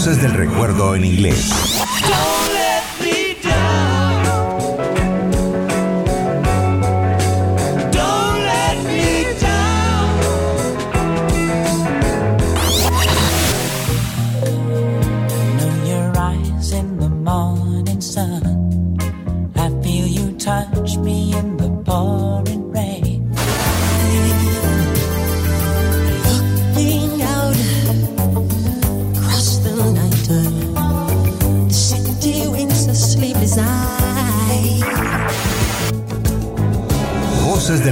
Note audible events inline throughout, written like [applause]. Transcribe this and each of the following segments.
Voces del recuerdo en inglés.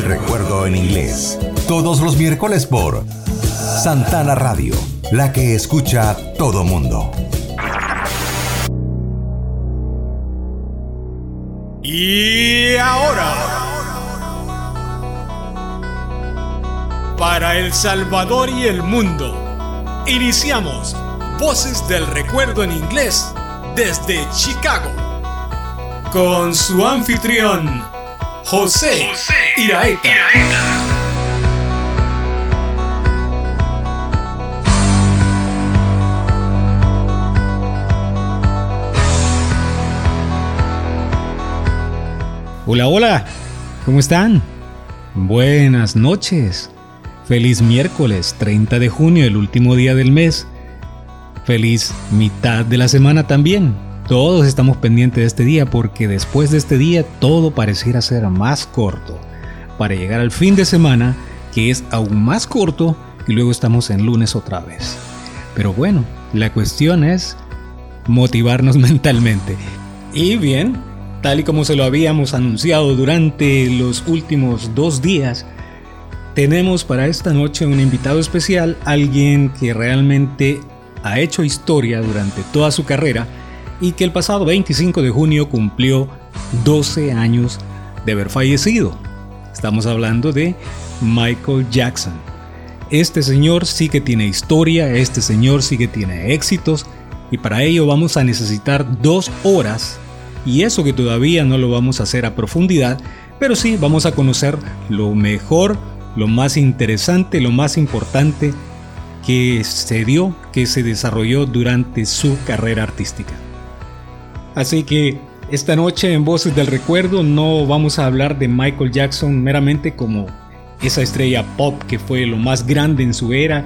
Recuerdo en inglés. Todos los miércoles por Santana Radio, la que escucha todo mundo. Y ahora, para El Salvador y el mundo, iniciamos Voces del Recuerdo en inglés desde Chicago, con su anfitrión, José, Iraeta. Hola, hola, ¿cómo están? Buenas noches. Feliz miércoles 30 de junio, el último día del mes. Feliz mitad de la semana también. Todos estamos pendientes de este día porque después de este día todo pareciera ser más corto. Para llegar al fin de semana, que es aún más corto, y luego estamos en lunes otra vez. Pero bueno, la cuestión es motivarnos [laughs] mentalmente. Y bien, tal y como se lo habíamos anunciado durante los últimos dos días, tenemos para esta noche un invitado especial, alguien que realmente ha hecho historia durante toda su carrera y que el pasado 25 de junio cumplió 12 años de haber fallecido. Estamos hablando de Michael Jackson. Este señor sí que tiene historia, este señor sí que tiene éxitos y para ello vamos a necesitar dos horas y eso que todavía no lo vamos a hacer a profundidad, pero sí vamos a conocer lo mejor, lo más interesante, lo más importante que se dio, que se desarrolló durante su carrera artística. Así que esta noche en Voces del Recuerdo no vamos a hablar de Michael Jackson meramente como esa estrella pop que fue lo más grande en su era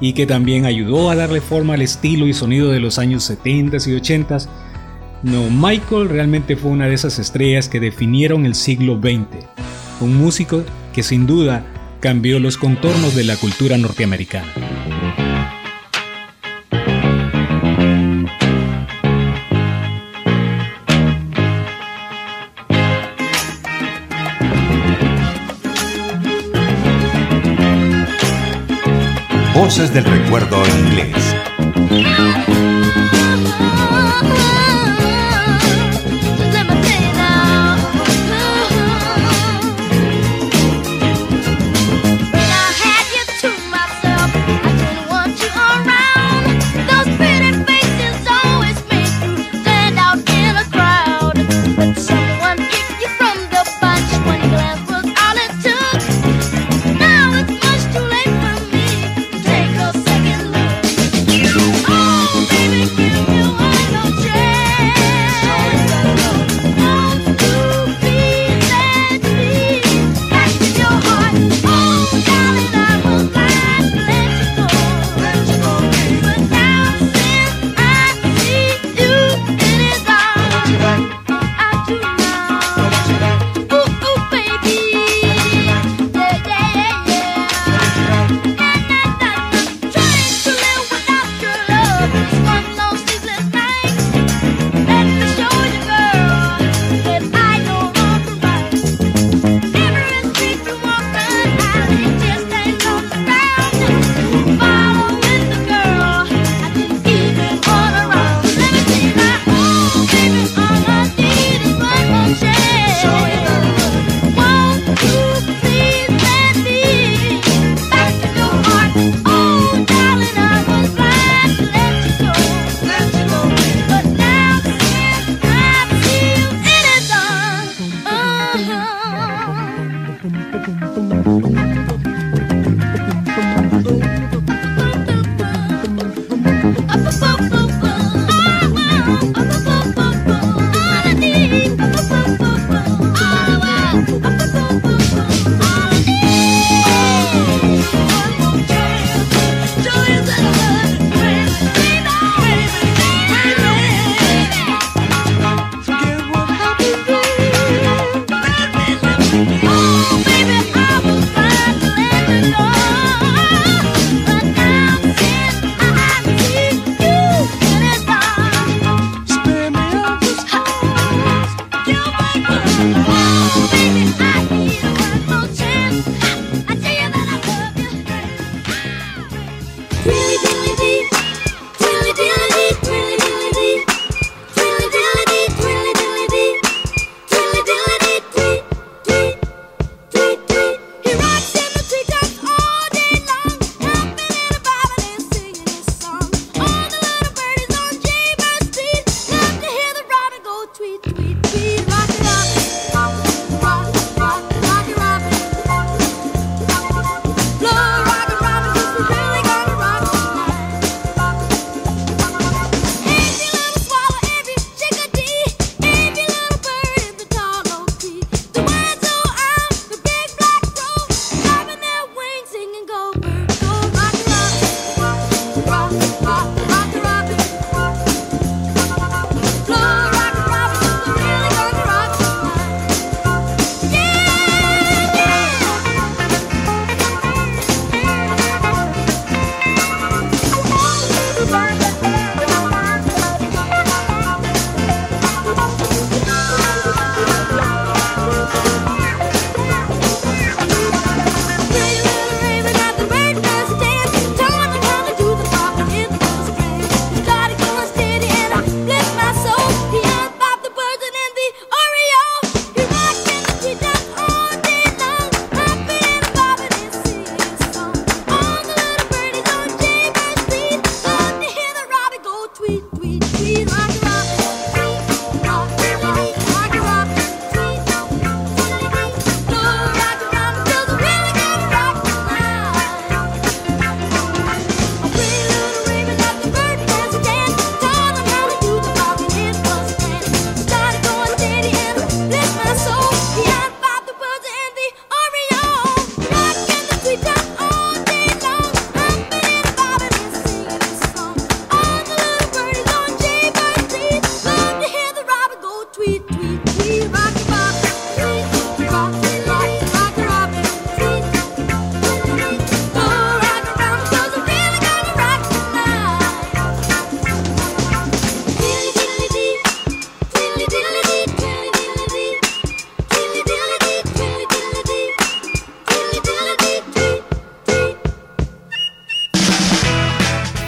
y que también ayudó a darle forma al estilo y sonido de los años 70 y 80. No, Michael realmente fue una de esas estrellas que definieron el siglo XX. Un músico que sin duda cambió los contornos de la cultura norteamericana. Voces del Recuerdo inglés.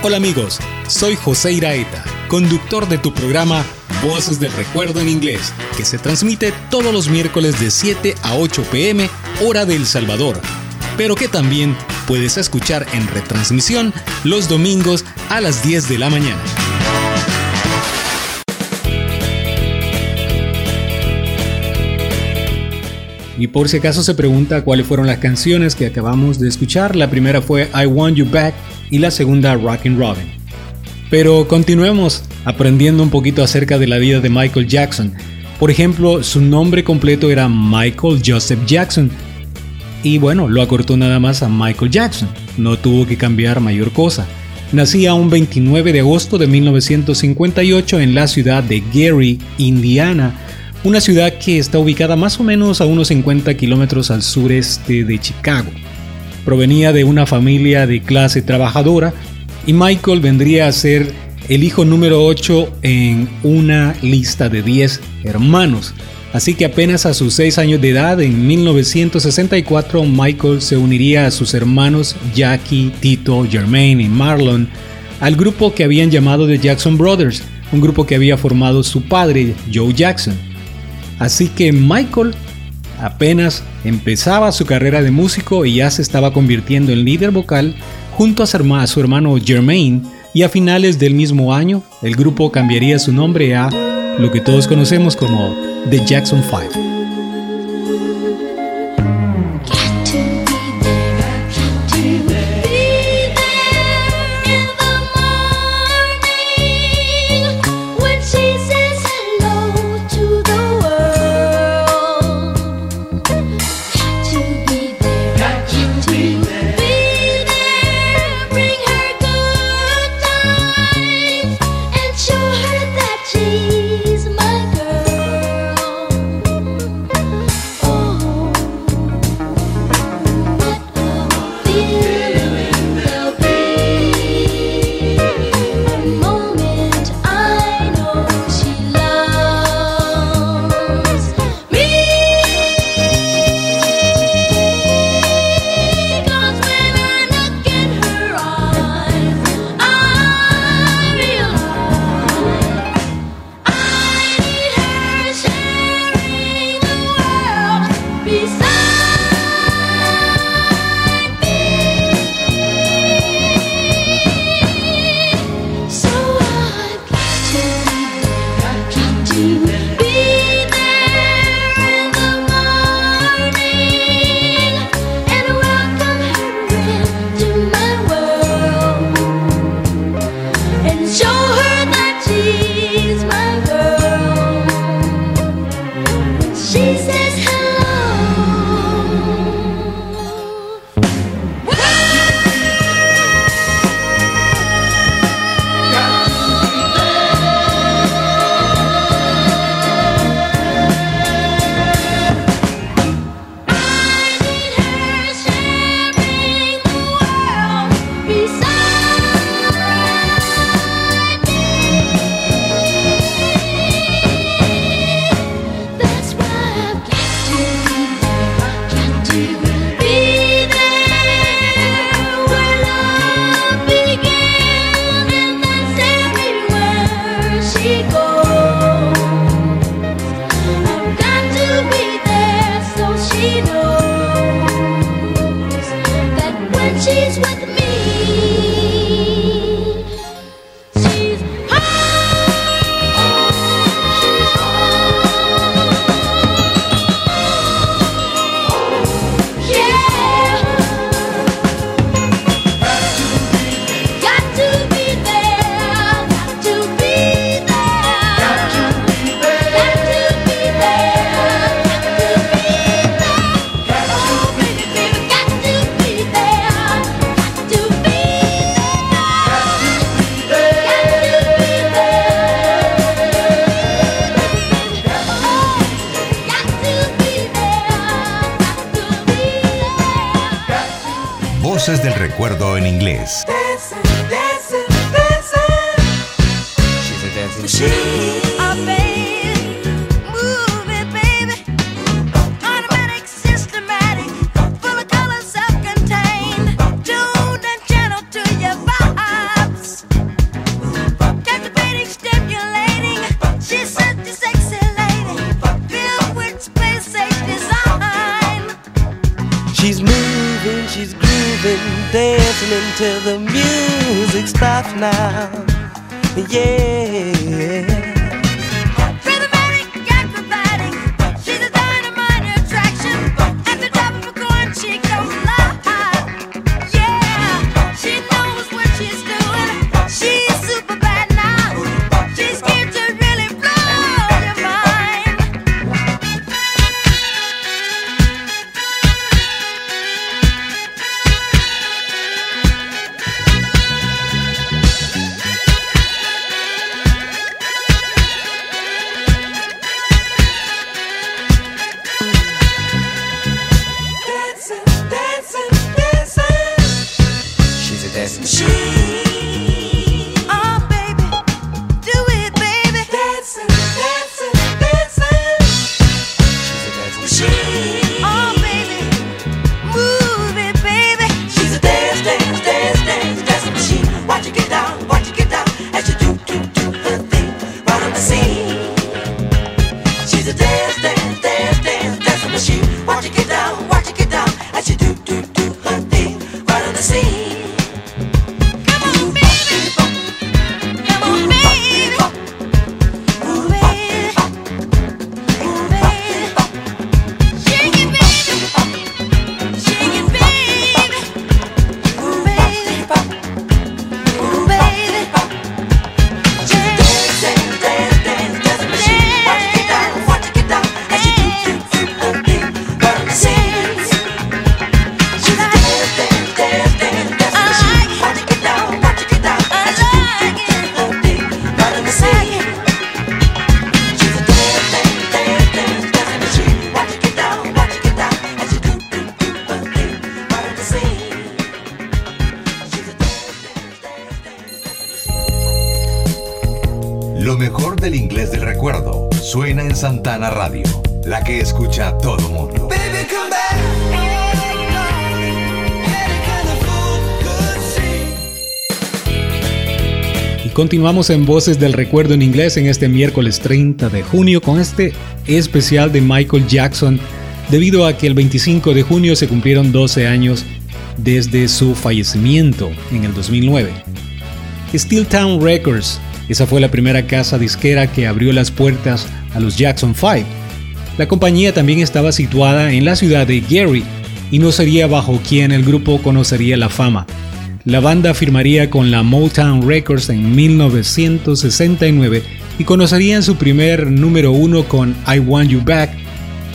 Hola amigos, soy José Iraeta, conductor de tu programa Voces del Recuerdo en Inglés, que se transmite todos los miércoles de 7 a 8 pm hora de Salvador, pero que también puedes escuchar en retransmisión los domingos a las 10 de la mañana. Y por si acaso se pregunta cuáles fueron las canciones que acabamos de escuchar, la primera fue I Want You Back y la segunda Rockin' Robin. Pero continuemos aprendiendo un poquito acerca de la vida de Michael Jackson. Por ejemplo, su nombre completo era Michael Joseph Jackson. Y bueno, lo acortó nada más a Michael Jackson. No tuvo que cambiar mayor cosa. Nacía un 29 de agosto de 1958 en la ciudad de Gary, Indiana, una ciudad que está ubicada más o menos a unos 50 kilómetros al sureste de Chicago provenía de una familia de clase trabajadora y Michael vendría a ser el hijo número 8 en una lista de 10 hermanos. Así que apenas a sus 6 años de edad, en 1964, Michael se uniría a sus hermanos Jackie, Tito, Jermaine y Marlon al grupo que habían llamado The Jackson Brothers, un grupo que había formado su padre, Joe Jackson. Así que Michael Apenas empezaba su carrera de músico y ya se estaba convirtiendo en líder vocal junto a su hermano Jermaine y a finales del mismo año el grupo cambiaría su nombre a lo que todos conocemos como The Jackson 5. Continuamos en Voces del Recuerdo en inglés en este miércoles 30 de junio con este especial de Michael Jackson, debido a que el 25 de junio se cumplieron 12 años desde su fallecimiento en el 2009. Steel Town Records, esa fue la primera casa disquera que abrió las puertas a los Jackson 5. La compañía también estaba situada en la ciudad de Gary y no sería bajo quien el grupo conocería la fama. La banda firmaría con la Motown Records en 1969 y conocerían su primer número uno con I Want You Back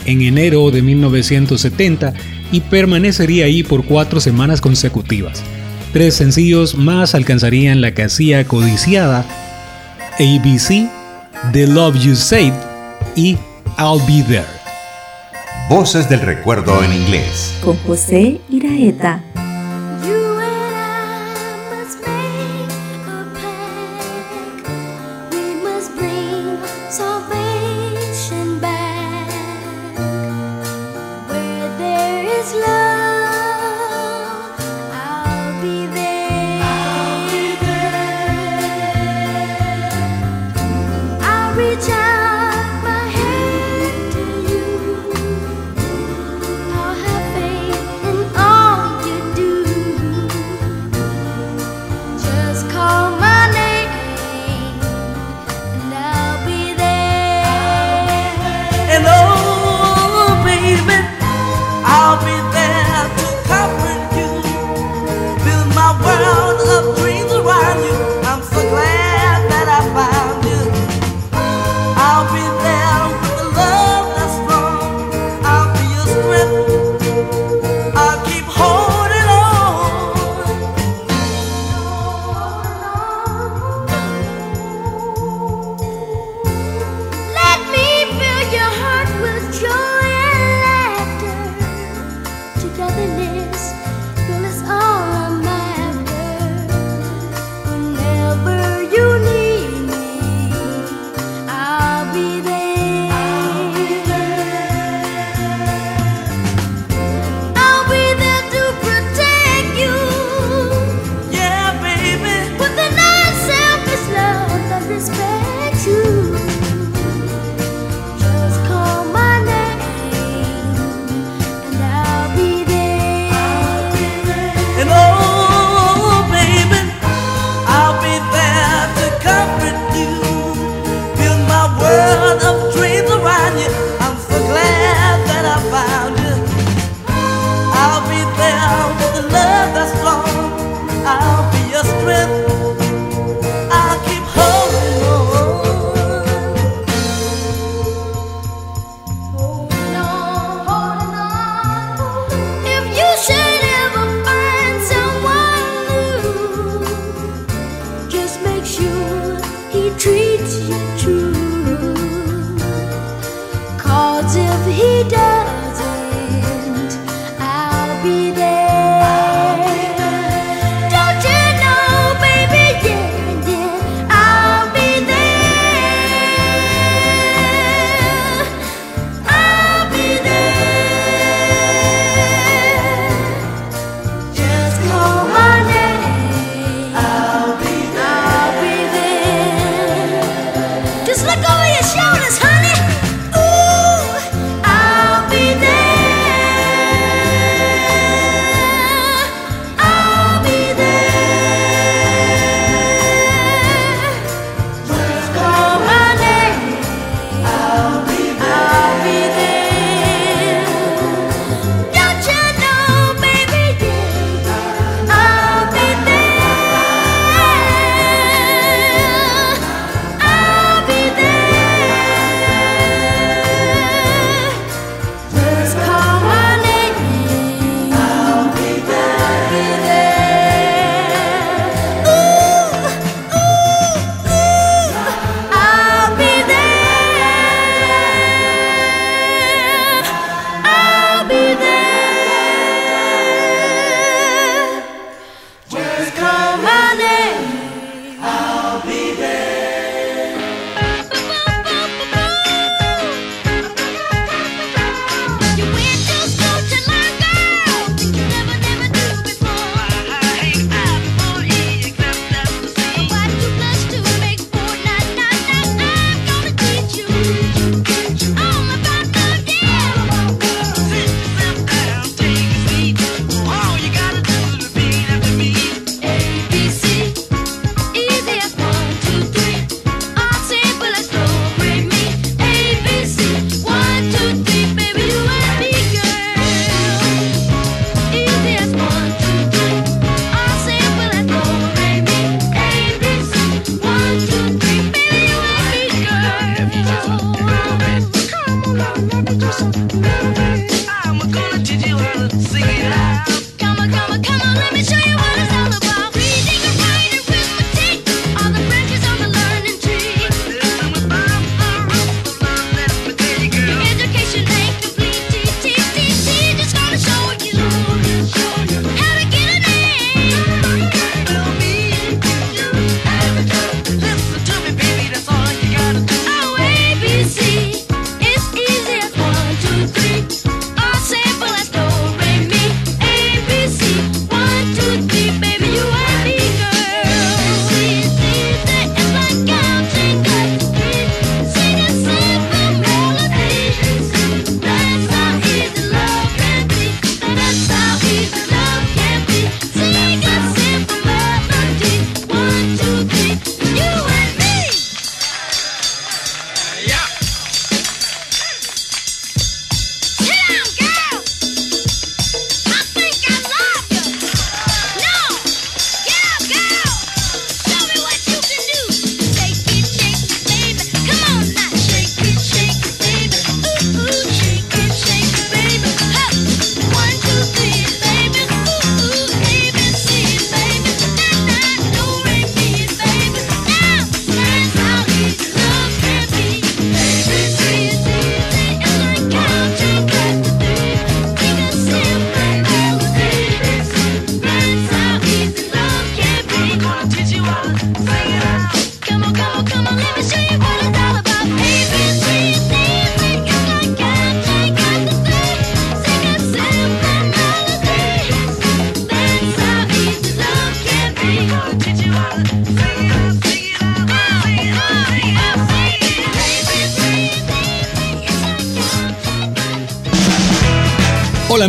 en enero de 1970 y permanecería ahí por cuatro semanas consecutivas. Tres sencillos más alcanzarían la casilla codiciada ABC, The Love You Said y I'll Be There. Voces del recuerdo en inglés. Con José Iraeta.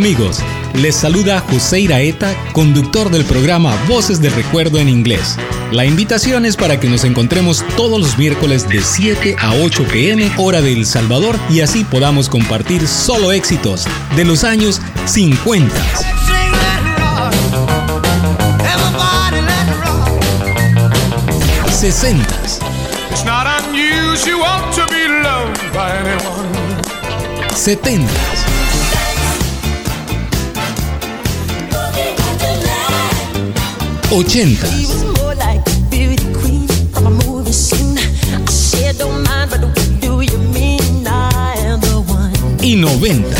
Amigos, les saluda José Iraeta, conductor del programa Voces de Recuerdo en Inglés. La invitación es para que nos encontremos todos los miércoles de 7 a 8 pm hora de El Salvador y así podamos compartir solo éxitos de los años 50. 60 70 80. Y 90.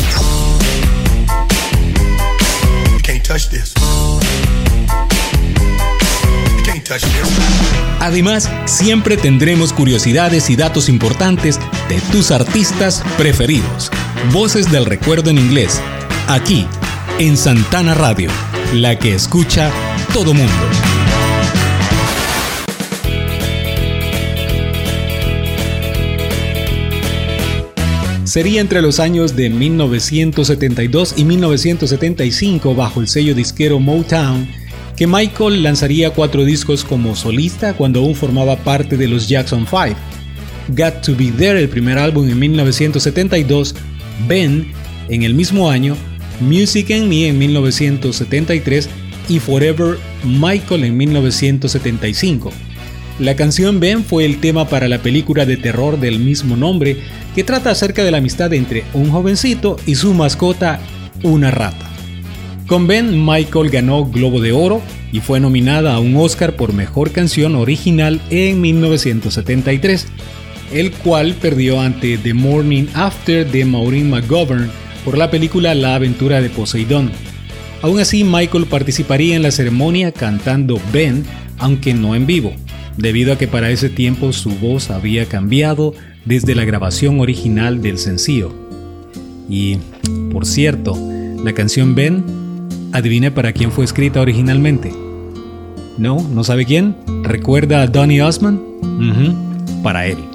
Además, siempre tendremos curiosidades y datos importantes de tus artistas preferidos. Voces del recuerdo en inglés, aquí, en Santana Radio, la que escucha todo mundo. Sería entre los años de 1972 y 1975 bajo el sello disquero Motown que Michael lanzaría cuatro discos como solista cuando aún formaba parte de los Jackson 5. Got to Be There, el primer álbum en 1972, Ben en el mismo año, Music and Me en 1973 y Forever Michael en 1975. La canción Ben fue el tema para la película de terror del mismo nombre que trata acerca de la amistad entre un jovencito y su mascota, una rata. Con Ben, Michael ganó Globo de Oro y fue nominada a un Oscar por Mejor Canción Original en 1973, el cual perdió ante The Morning After de Maureen McGovern por la película La aventura de Poseidón. Aún así, Michael participaría en la ceremonia cantando Ben, aunque no en vivo, debido a que para ese tiempo su voz había cambiado desde la grabación original del sencillo. Y, por cierto, la canción Ben Adivine para quién fue escrita originalmente. ¿No? ¿No sabe quién? ¿Recuerda a Donny Osmond? Para él.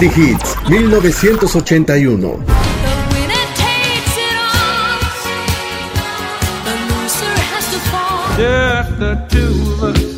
Only Hits 1981. Just the two of us.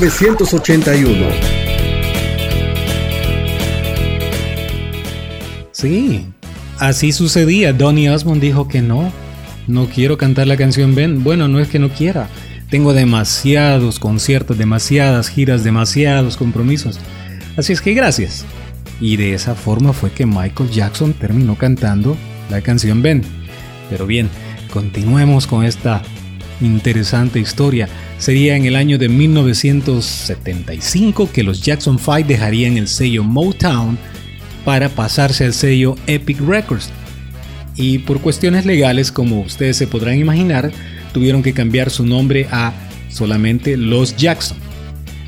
1981. Sí, así sucedía. Donny Osmond dijo que no, no quiero cantar la canción Ben. Bueno, no es que no quiera. Tengo demasiados conciertos, demasiadas giras, demasiados compromisos. Así es que gracias. Y de esa forma fue que Michael Jackson terminó cantando la canción Ben. Pero bien, continuemos con esta interesante historia. Sería en el año de 1975 que los Jackson 5 dejarían el sello Motown para pasarse al sello Epic Records. Y por cuestiones legales, como ustedes se podrán imaginar, tuvieron que cambiar su nombre a solamente Los Jackson.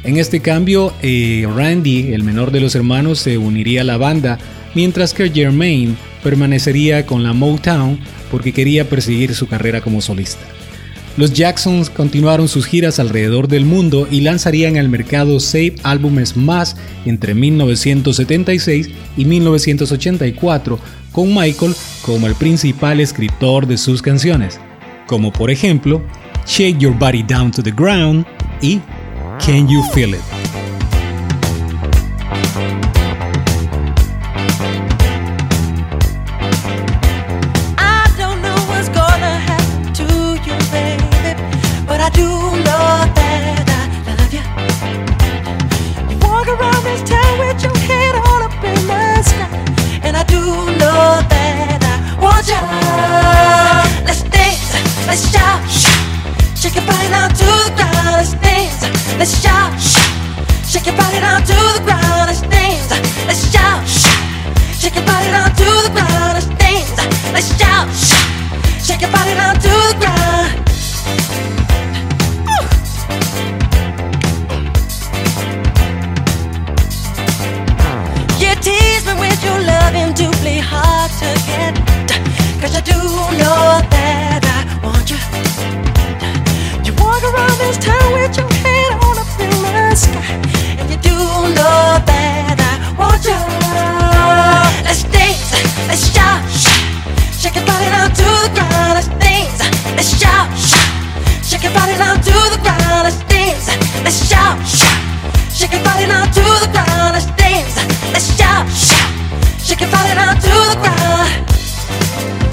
En este cambio, eh, Randy, el menor de los hermanos, se uniría a la banda, mientras que Jermaine permanecería con la Motown porque quería perseguir su carrera como solista. Los Jacksons continuaron sus giras alrededor del mundo y lanzarían al mercado seis álbumes más entre 1976 y 1984, con Michael como el principal escritor de sus canciones, como por ejemplo Shake Your Body Down to the Ground y Can You Feel It. Your body down to the ground. Let's dance, let's shout, shake your body down to the ground. Let's dance, let's shout, shake your body to the ground.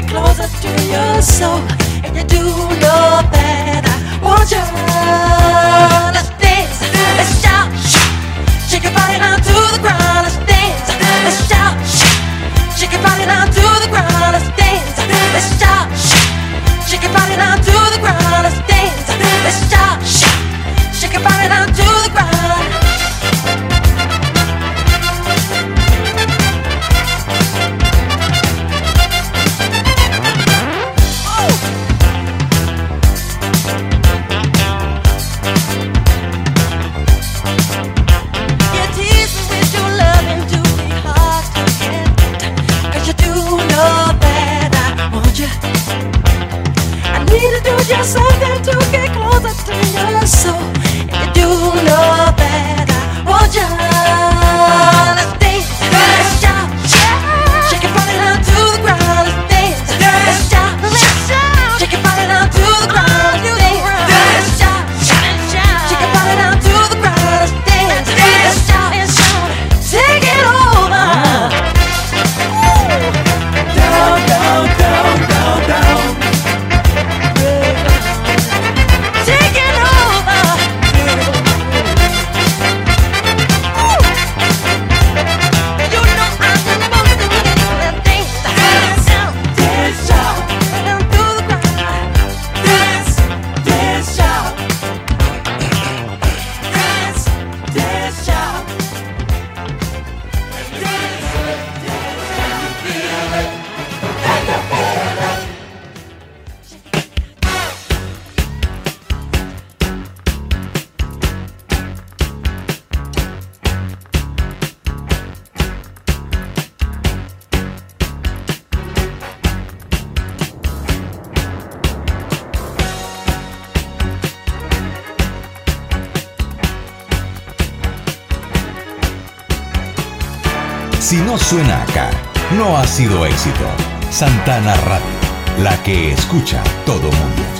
Get closer to your soul, and you do know that I want you. Let's dance, let's shout, shake your body down to the ground. Let's dance, let's shout, shake your body down to the ground. Let's dance, let's shout, shake your body down to the ground. Let's dance, let's shout, shake your body down to the ground. suena acá no ha sido éxito. Santana Radio, la que escucha todo mundo.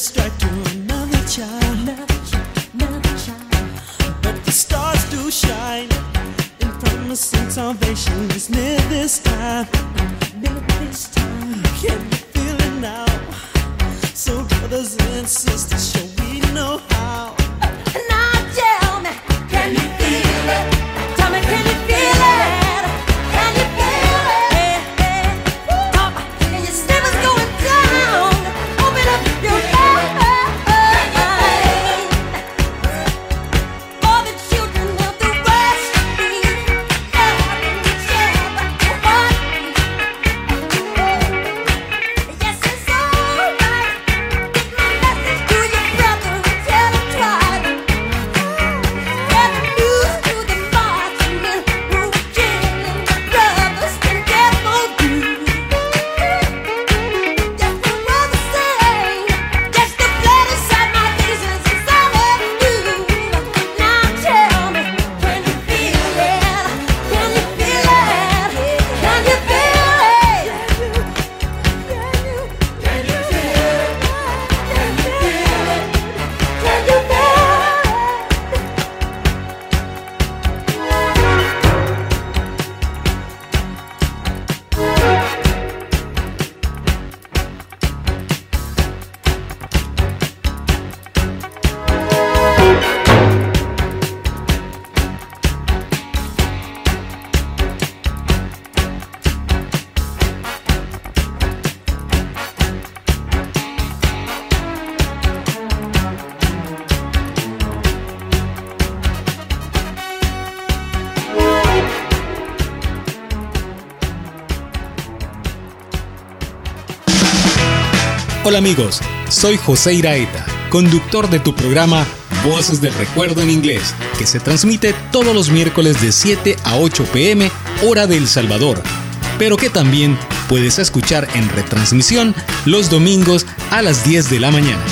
strike Hola amigos, soy José Iraeta, conductor de tu programa Voces del Recuerdo en Inglés, que se transmite todos los miércoles de 7 a 8 pm hora de El Salvador, pero que también puedes escuchar en retransmisión los domingos a las 10 de la mañana.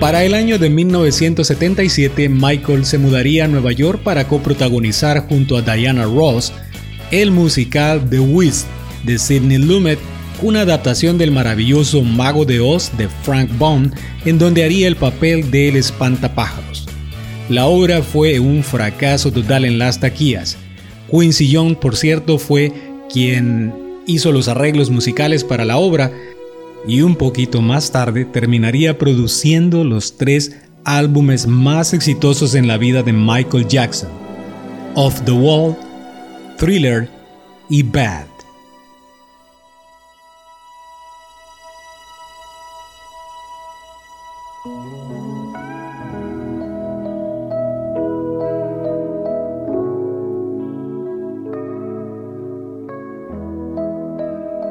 Para el año de 1977, Michael se mudaría a Nueva York para coprotagonizar junto a Diana Ross el musical The Wiz de Sidney Lumet, una adaptación del maravilloso Mago de Oz de Frank Bond, en donde haría el papel del espantapájaros. La obra fue un fracaso total en las taquillas. Quincy Young, por cierto, fue quien hizo los arreglos musicales para la obra y un poquito más tarde terminaría produciendo los tres álbumes más exitosos en la vida de Michael Jackson, Off the Wall, Thriller y Bad.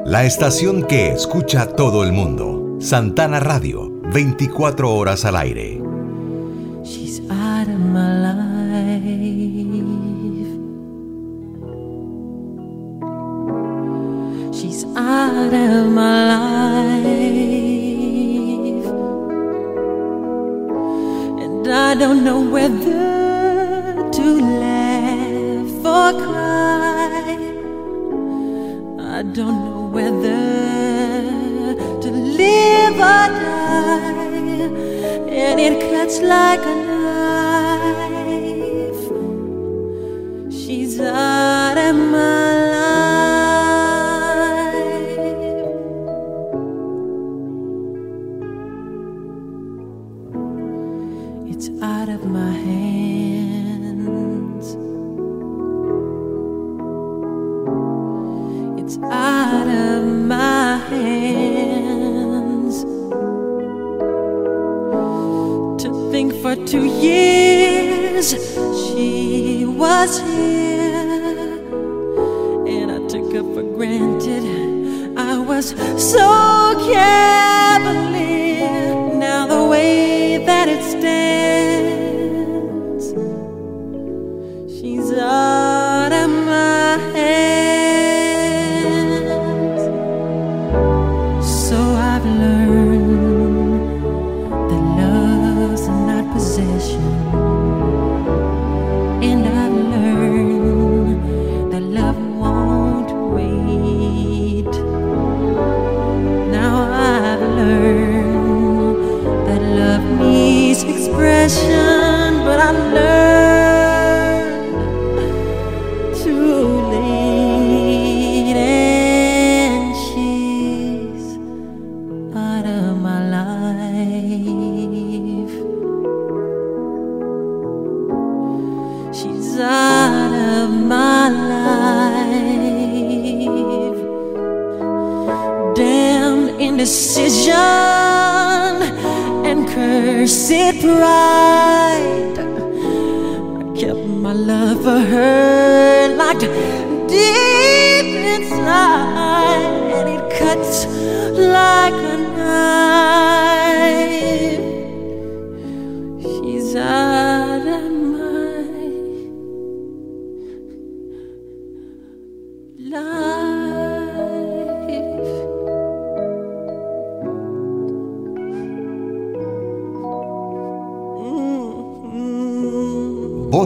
La estación que escucha todo el mundo. Santana Radio, 24 horas al aire. She's out of my life. Out of my life. And I don't know whether to laugh or cry. I don't know whether to live or die, and it cuts like a knife. She's out of my It's out of my hands. It's out of my hands. To think for two years she was here, and I took her for granted. I was so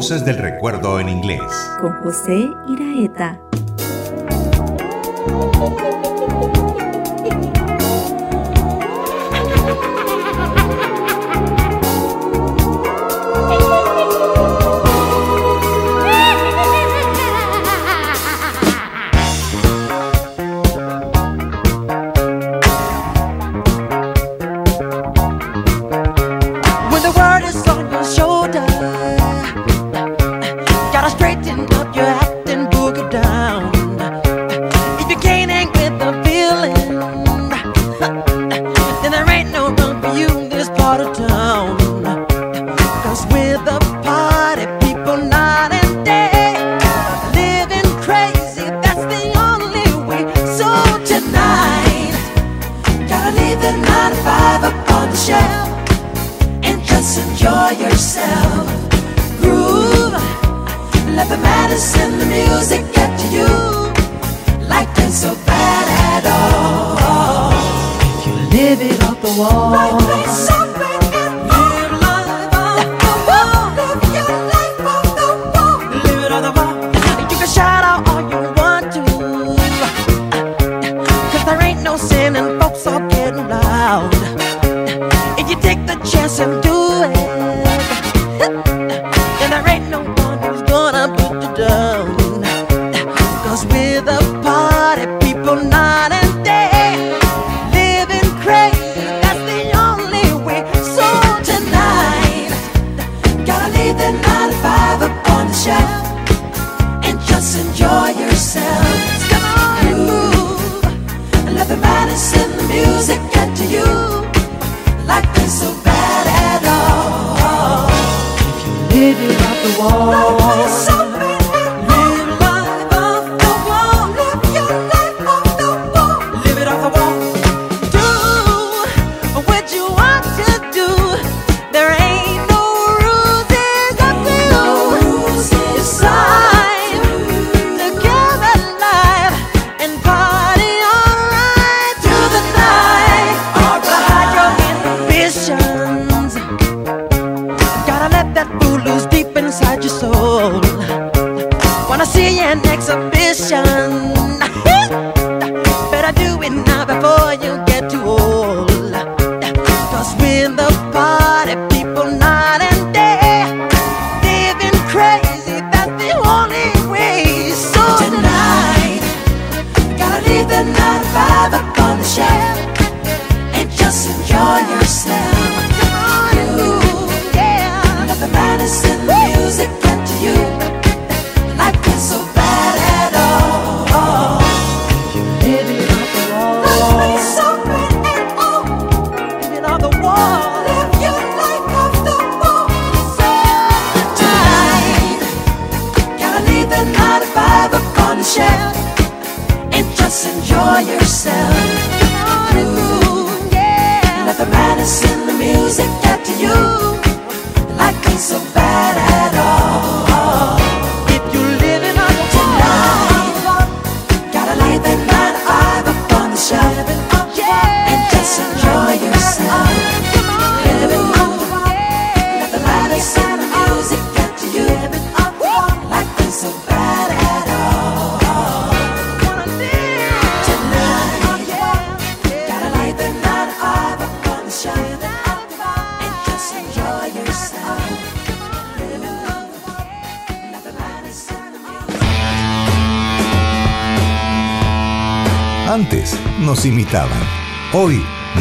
Voces del recuerdo en inglés. Con José Iraeta.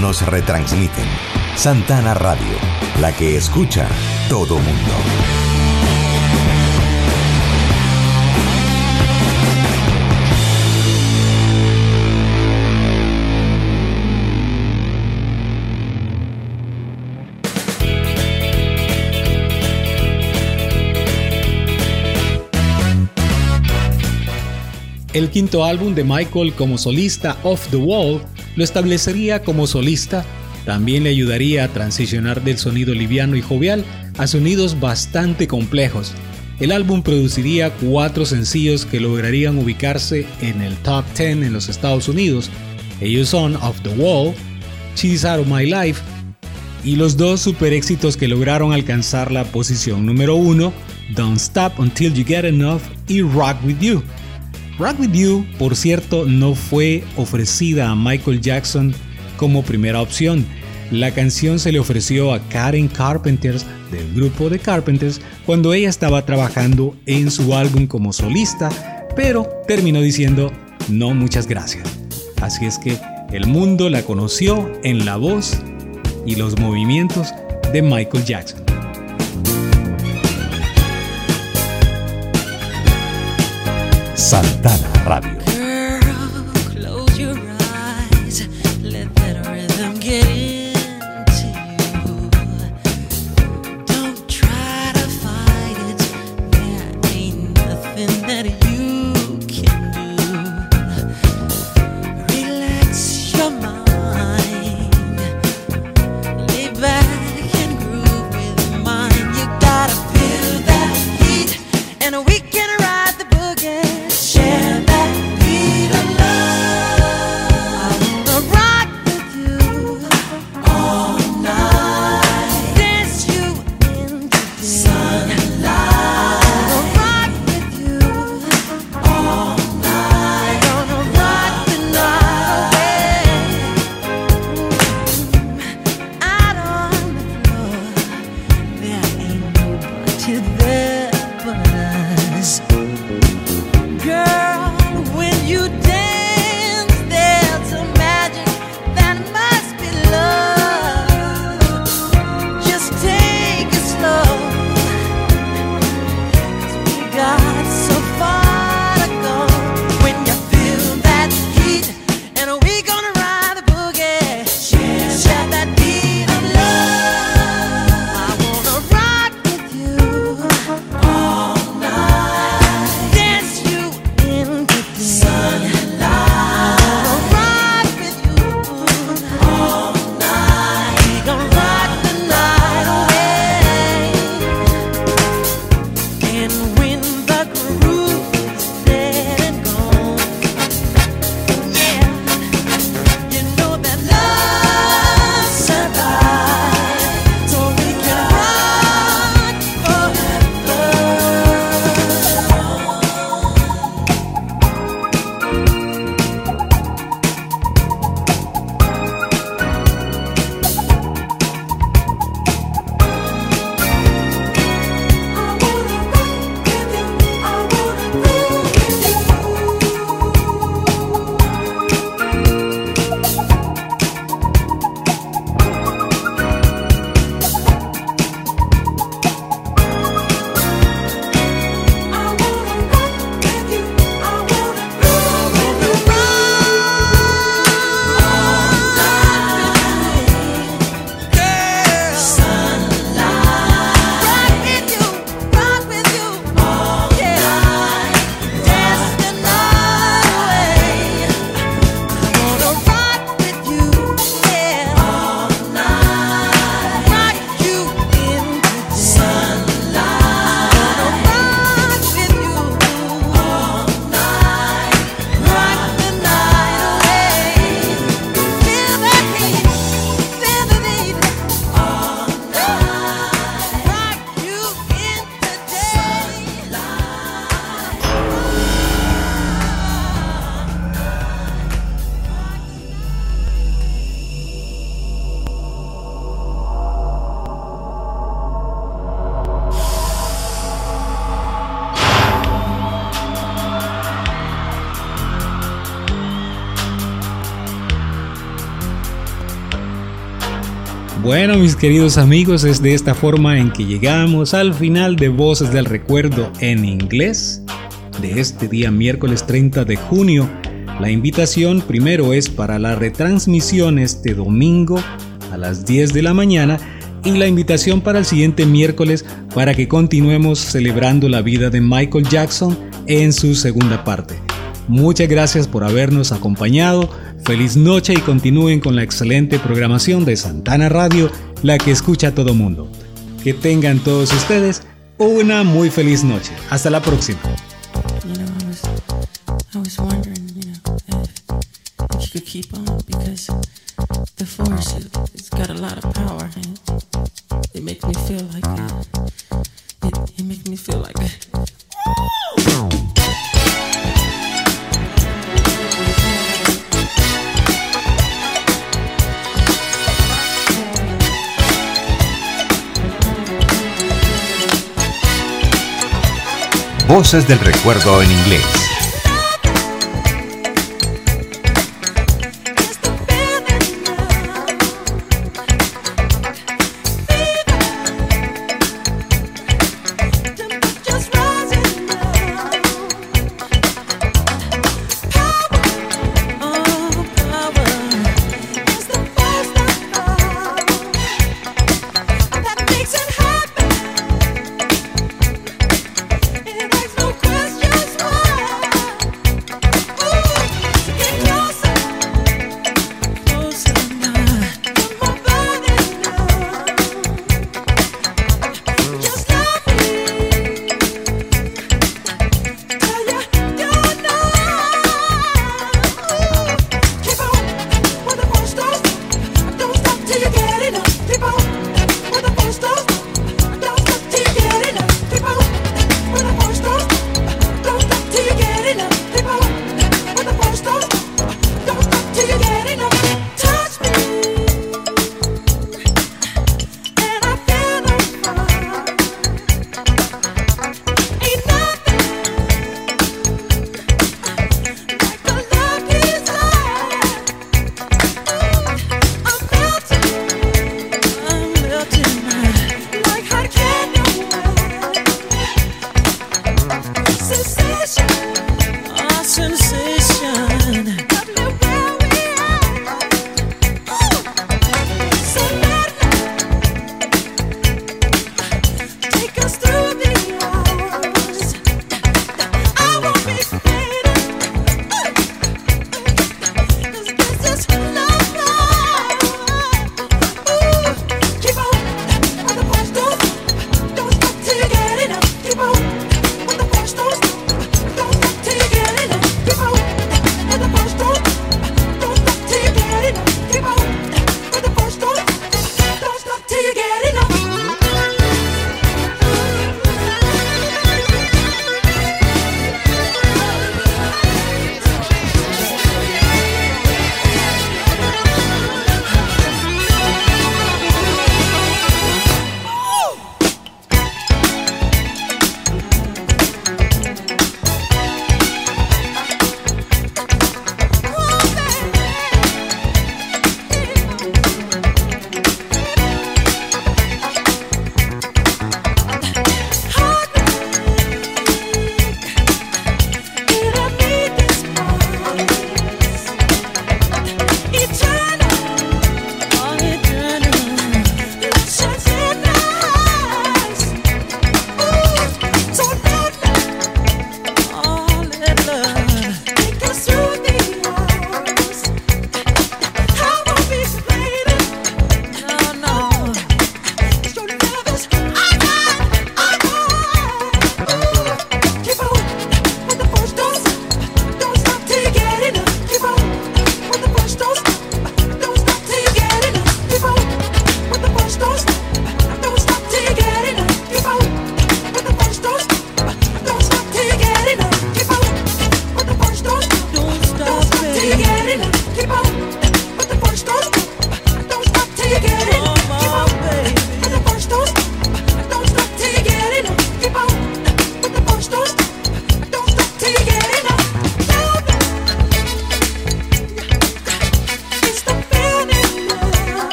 nos retransmiten. Santana Radio, la que escucha todo mundo. El quinto álbum de Michael como solista Off the Wall lo establecería como solista, también le ayudaría a transicionar del sonido liviano y jovial a sonidos bastante complejos. El álbum produciría cuatro sencillos que lograrían ubicarse en el top 10 en los Estados Unidos, ellos son Off the Wall, She's Out of My Life, y los dos super éxitos que lograron alcanzar la posición número 1, Don't Stop Until You Get Enough y Rock With You, Rock With You, por cierto, no fue ofrecida a Michael Jackson como primera opción. La canción se le ofreció a Karen Carpenters del grupo de Carpenters cuando ella estaba trabajando en su álbum como solista, pero terminó diciendo no muchas gracias. Así es que el mundo la conoció en la voz y los movimientos de Michael Jackson. Santana Radio. Bueno, mis queridos amigos, es de esta forma en que llegamos al final de Voces del Recuerdo en inglés de este día miércoles 30 de junio. La invitación primero es para la retransmisión este domingo a las 10 de la mañana y la invitación para el siguiente miércoles para que continuemos celebrando la vida de Michael Jackson en su segunda parte. Muchas gracias por habernos acompañado. Feliz noche y continúen con la excelente programación de Santana Radio, la que escucha a todo mundo. Que tengan todos ustedes una muy feliz noche. Hasta la próxima. Del recuerdo en inglés.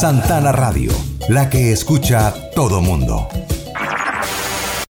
Santana Radio, la que escucha todo mundo.